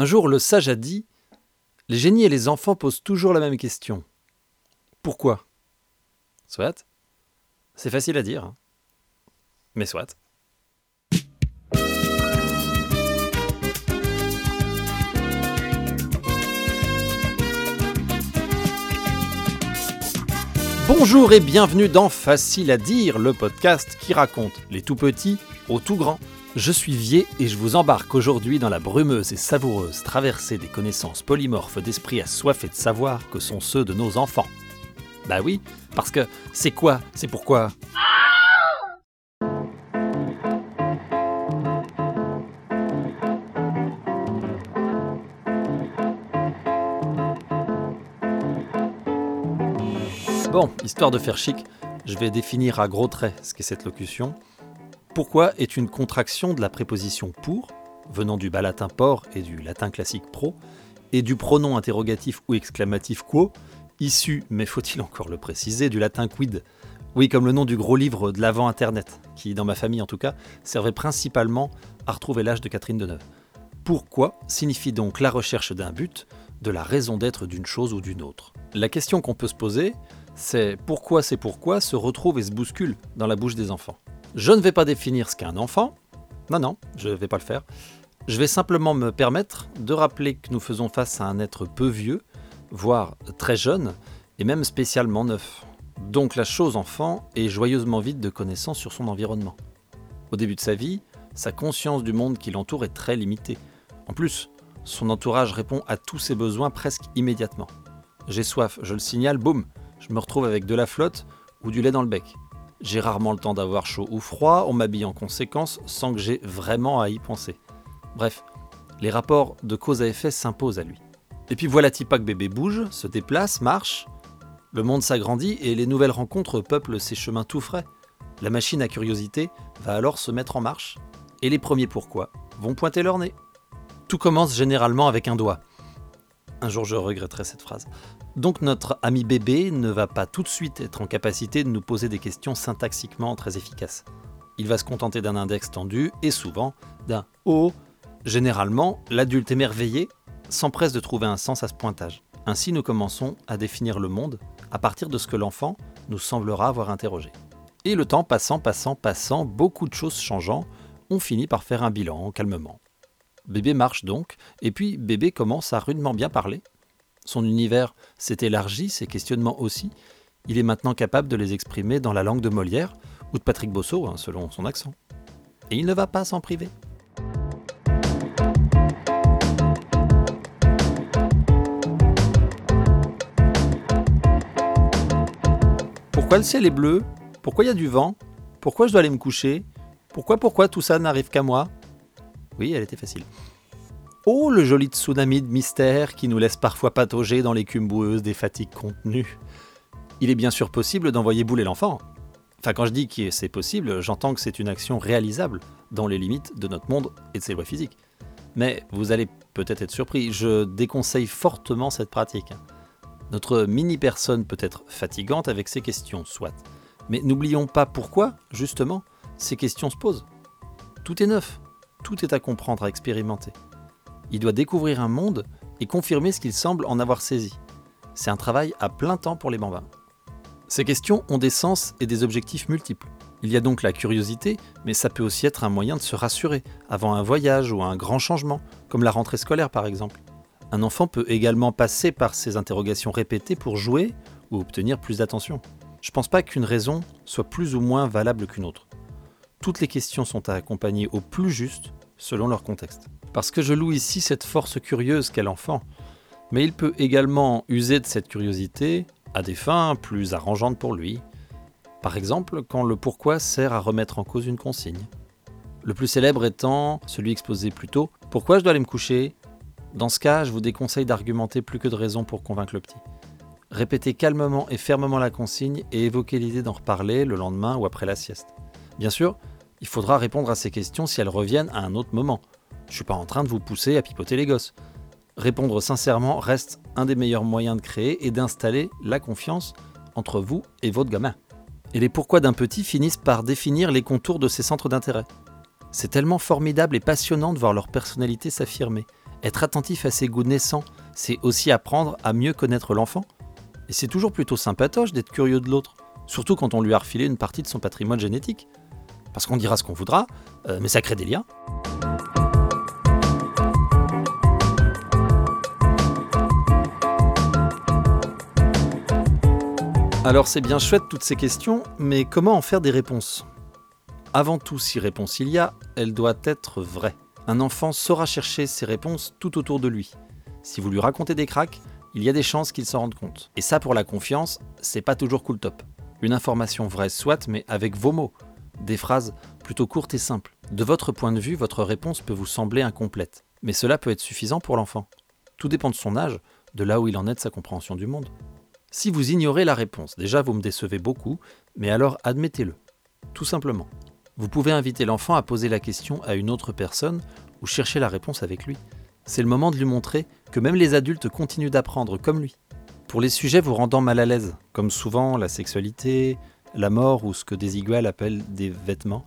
Un jour, le sage a dit Les génies et les enfants posent toujours la même question. Pourquoi? Soit. C'est facile à dire. hein. Mais soit. Bonjour et bienvenue dans Facile à dire, le podcast qui raconte les tout petits aux tout grands. Je suis Vier et je vous embarque aujourd'hui dans la brumeuse et savoureuse traversée des connaissances polymorphes d'esprits assoiffés de savoir que sont ceux de nos enfants. Bah oui, parce que c'est quoi C'est pourquoi? Bon, histoire de faire chic, je vais définir à gros traits ce qu'est cette locution. Pourquoi est une contraction de la préposition pour, venant du bas latin por et du latin classique pro, et du pronom interrogatif ou exclamatif quo, issu, mais faut-il encore le préciser, du latin quid? Oui, comme le nom du gros livre de l'avant Internet, qui, dans ma famille en tout cas, servait principalement à retrouver l'âge de Catherine Deneuve. Pourquoi signifie donc la recherche d'un but, de la raison d'être d'une chose ou d'une autre? La question qu'on peut se poser, c'est pourquoi c'est pourquoi se retrouve et se bouscule dans la bouche des enfants? Je ne vais pas définir ce qu'est un enfant. Non, non, je ne vais pas le faire. Je vais simplement me permettre de rappeler que nous faisons face à un être peu vieux, voire très jeune, et même spécialement neuf. Donc la chose enfant est joyeusement vide de connaissances sur son environnement. Au début de sa vie, sa conscience du monde qui l'entoure est très limitée. En plus, son entourage répond à tous ses besoins presque immédiatement. J'ai soif, je le signale, boum, je me retrouve avec de la flotte ou du lait dans le bec. J'ai rarement le temps d'avoir chaud ou froid, on m'habille en conséquence sans que j'ai vraiment à y penser. Bref, les rapports de cause à effet s'imposent à lui. Et puis voilà Tipa que bébé bouge, se déplace, marche. Le monde s'agrandit et les nouvelles rencontres peuplent ses chemins tout frais. La machine à curiosité va alors se mettre en marche. Et les premiers pourquoi vont pointer leur nez. Tout commence généralement avec un doigt. Un jour je regretterai cette phrase. Donc notre ami bébé ne va pas tout de suite être en capacité de nous poser des questions syntaxiquement très efficaces. Il va se contenter d'un index tendu et souvent d'un O. Généralement, l'adulte émerveillé s'empresse de trouver un sens à ce pointage. Ainsi nous commençons à définir le monde à partir de ce que l'enfant nous semblera avoir interrogé. Et le temps passant, passant, passant, beaucoup de choses changeant, on finit par faire un bilan calmement. Bébé marche donc, et puis bébé commence à rudement bien parler. Son univers s'est élargi, ses questionnements aussi. Il est maintenant capable de les exprimer dans la langue de Molière ou de Patrick Bosso, hein, selon son accent. Et il ne va pas s'en priver. Pourquoi le ciel est bleu? Pourquoi il y a du vent? Pourquoi je dois aller me coucher? Pourquoi, pourquoi tout ça n'arrive qu'à moi? Oui, elle était facile. Oh, le joli tsunami de mystère qui nous laisse parfois patauger dans l'écume boueuse des fatigues contenues. Il est bien sûr possible d'envoyer bouler l'enfant. Enfin, quand je dis que c'est possible, j'entends que c'est une action réalisable dans les limites de notre monde et de ses lois physiques. Mais vous allez peut-être être surpris, je déconseille fortement cette pratique. Notre mini-personne peut être fatigante avec ces questions, soit. Mais n'oublions pas pourquoi, justement, ces questions se posent. Tout est neuf, tout est à comprendre, à expérimenter. Il doit découvrir un monde et confirmer ce qu'il semble en avoir saisi. C'est un travail à plein temps pour les bambins. Ces questions ont des sens et des objectifs multiples. Il y a donc la curiosité, mais ça peut aussi être un moyen de se rassurer avant un voyage ou un grand changement, comme la rentrée scolaire par exemple. Un enfant peut également passer par ces interrogations répétées pour jouer ou obtenir plus d'attention. Je pense pas qu'une raison soit plus ou moins valable qu'une autre. Toutes les questions sont à accompagner au plus juste selon leur contexte. Parce que je loue ici cette force curieuse qu'est l'enfant, mais il peut également user de cette curiosité à des fins plus arrangeantes pour lui. Par exemple, quand le pourquoi sert à remettre en cause une consigne. Le plus célèbre étant celui exposé plus tôt Pourquoi je dois aller me coucher? Dans ce cas, je vous déconseille d'argumenter plus que de raisons pour convaincre le petit. Répétez calmement et fermement la consigne et évoquez l'idée d'en reparler le lendemain ou après la sieste. Bien sûr, il faudra répondre à ces questions si elles reviennent à un autre moment. Je suis pas en train de vous pousser à pipoter les gosses. Répondre sincèrement reste un des meilleurs moyens de créer et d'installer la confiance entre vous et votre gamin. Et les pourquoi d'un petit finissent par définir les contours de ses centres d'intérêt. C'est tellement formidable et passionnant de voir leur personnalité s'affirmer, Être attentif à ses goûts naissants, c'est aussi apprendre à mieux connaître l'enfant. Et c'est toujours plutôt sympatoche d'être curieux de l'autre, surtout quand on lui a refilé une partie de son patrimoine génétique. Parce qu'on dira ce qu'on voudra, euh, mais ça crée des liens. Alors c'est bien chouette toutes ces questions, mais comment en faire des réponses? Avant tout, si réponse il y a, elle doit être vraie. Un enfant saura chercher ses réponses tout autour de lui. Si vous lui racontez des cracks, il y a des chances qu'il s'en rende compte. Et ça pour la confiance, c'est pas toujours cool top. Une information vraie soit, mais avec vos mots. Des phrases plutôt courtes et simples. De votre point de vue, votre réponse peut vous sembler incomplète. Mais cela peut être suffisant pour l'enfant. Tout dépend de son âge, de là où il en est de sa compréhension du monde. Si vous ignorez la réponse, déjà vous me décevez beaucoup, mais alors admettez-le. Tout simplement. Vous pouvez inviter l'enfant à poser la question à une autre personne ou chercher la réponse avec lui. C'est le moment de lui montrer que même les adultes continuent d'apprendre comme lui. Pour les sujets vous rendant mal à l'aise, comme souvent la sexualité, la mort ou ce que des iguales appellent des vêtements,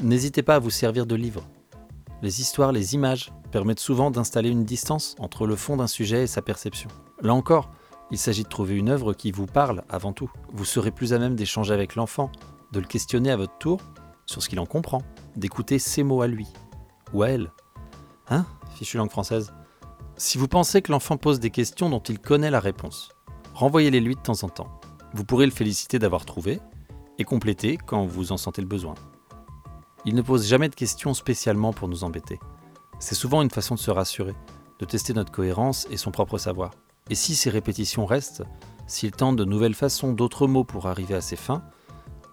n'hésitez pas à vous servir de livres. Les histoires, les images permettent souvent d'installer une distance entre le fond d'un sujet et sa perception. Là encore, il s'agit de trouver une œuvre qui vous parle avant tout. Vous serez plus à même d'échanger avec l'enfant, de le questionner à votre tour sur ce qu'il en comprend, d'écouter ses mots à lui ou à elle. Hein Fichu langue française? Si vous pensez que l'enfant pose des questions dont il connaît la réponse, renvoyez-les lui de temps en temps. Vous pourrez le féliciter d'avoir trouvé et compléter quand vous en sentez le besoin. Il ne pose jamais de questions spécialement pour nous embêter. C'est souvent une façon de se rassurer, de tester notre cohérence et son propre savoir. Et si ces répétitions restent, s'il tente de nouvelles façons, d'autres mots pour arriver à ses fins,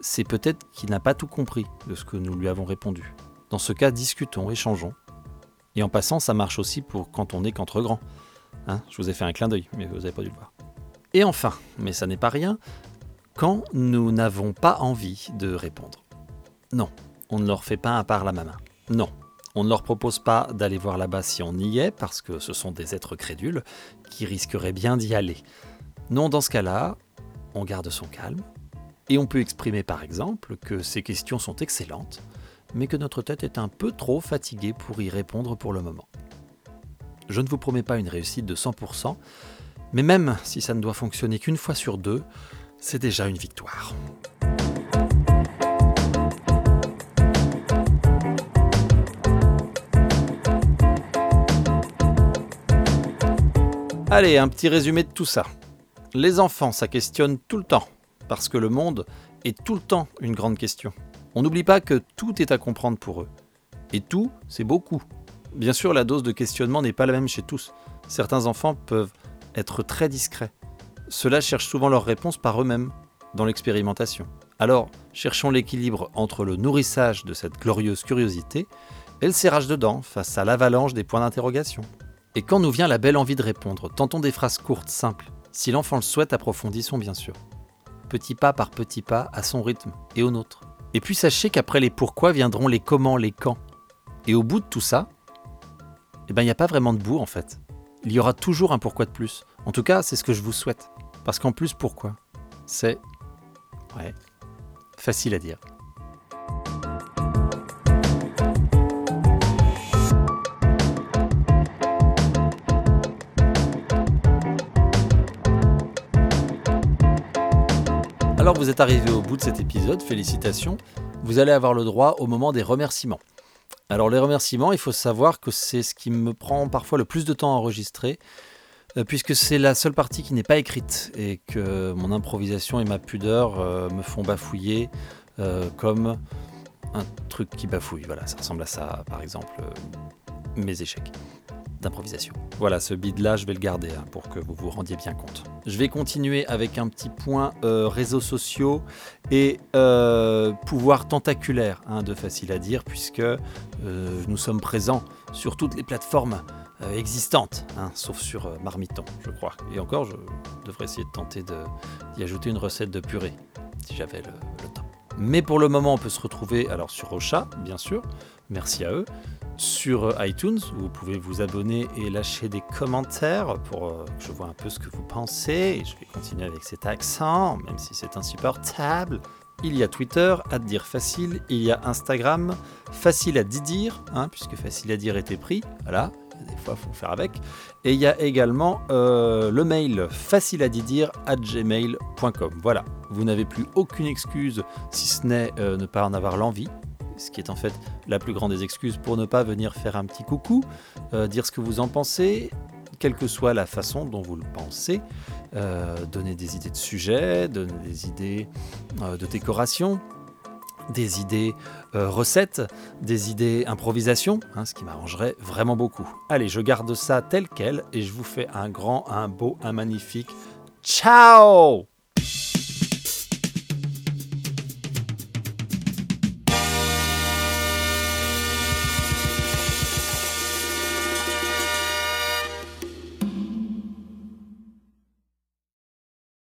c'est peut-être qu'il n'a pas tout compris de ce que nous lui avons répondu. Dans ce cas, discutons, échangeons. Et en passant, ça marche aussi pour quand on est qu'entre grands. Hein, je vous ai fait un clin d'œil, mais vous n'avez pas dû le voir. Et enfin, mais ça n'est pas rien, quand nous n'avons pas envie de répondre. Non, on ne leur fait pas un par la main. Non, on ne leur propose pas d'aller voir là-bas si on y est, parce que ce sont des êtres crédules qui risqueraient bien d'y aller. Non, dans ce cas-là, on garde son calme, et on peut exprimer par exemple que ces questions sont excellentes, mais que notre tête est un peu trop fatiguée pour y répondre pour le moment. Je ne vous promets pas une réussite de 100%, mais même si ça ne doit fonctionner qu'une fois sur deux, c'est déjà une victoire. Allez, un petit résumé de tout ça. Les enfants, ça questionne tout le temps, parce que le monde est tout le temps une grande question. On n'oublie pas que tout est à comprendre pour eux. Et tout, c'est beaucoup. Bien sûr, la dose de questionnement n'est pas la même chez tous. Certains enfants peuvent être très discrets. Ceux-là cherchent souvent leurs réponses par eux-mêmes, dans l'expérimentation. Alors, cherchons l'équilibre entre le nourrissage de cette glorieuse curiosité et le serrage dedans face à l'avalanche des points d'interrogation. Et quand nous vient la belle envie de répondre, tentons des phrases courtes, simples. Si l'enfant le souhaite, approfondissons bien sûr. Petit pas par petit pas, à son rythme et au nôtre. Et puis sachez qu'après les pourquoi viendront les comment, les quand. Et au bout de tout ça, eh ben il n'y a pas vraiment de bout en fait. Il y aura toujours un pourquoi de plus. En tout cas, c'est ce que je vous souhaite. Parce qu'en plus, pourquoi? C'est... Ouais, facile à dire. Alors vous êtes arrivé au bout de cet épisode, félicitations. Vous allez avoir le droit au moment des remerciements. Alors les remerciements, il faut savoir que c'est ce qui me prend parfois le plus de temps à enregistrer, euh, puisque c'est la seule partie qui n'est pas écrite et que mon improvisation et ma pudeur euh, me font bafouiller euh, comme un truc qui bafouille. Voilà, ça ressemble à ça, par exemple, mes échecs Voilà, ce bide-là, je vais le garder hein, pour que vous vous rendiez bien compte. Je vais continuer avec un petit point euh, réseaux sociaux et euh, pouvoir tentaculaire hein, de facile à dire, puisque euh, nous sommes présents sur toutes les plateformes existantes, hein, sauf sur Marmiton, je crois. Et encore, je devrais essayer de tenter d'y ajouter une recette de purée, si j'avais le, le temps. Mais pour le moment, on peut se retrouver alors sur Ocha, bien sûr, merci à eux, sur iTunes. Où vous pouvez vous abonner et lâcher des commentaires pour euh, que je vois un peu ce que vous pensez. Je vais continuer avec cet accent, même si c'est insupportable. Il y a Twitter, à dire facile. Il y a Instagram, facile à dire, hein, puisque facile à dire était pris. Voilà, des fois faut faire avec. Et il y a également euh, le mail facile à dire à gmail.com. Voilà, vous n'avez plus aucune excuse si ce n'est euh, ne pas en avoir l'envie. Ce qui est en fait la plus grande des excuses pour ne pas venir faire un petit coucou, euh, dire ce que vous en pensez, quelle que soit la façon dont vous le pensez, donner des idées de sujets, donner des idées de décoration, des idées euh, recettes, des idées improvisation, hein, ce qui m'arrangerait vraiment beaucoup. Allez, je garde ça tel quel et je vous fais un grand, un beau, un magnifique ciao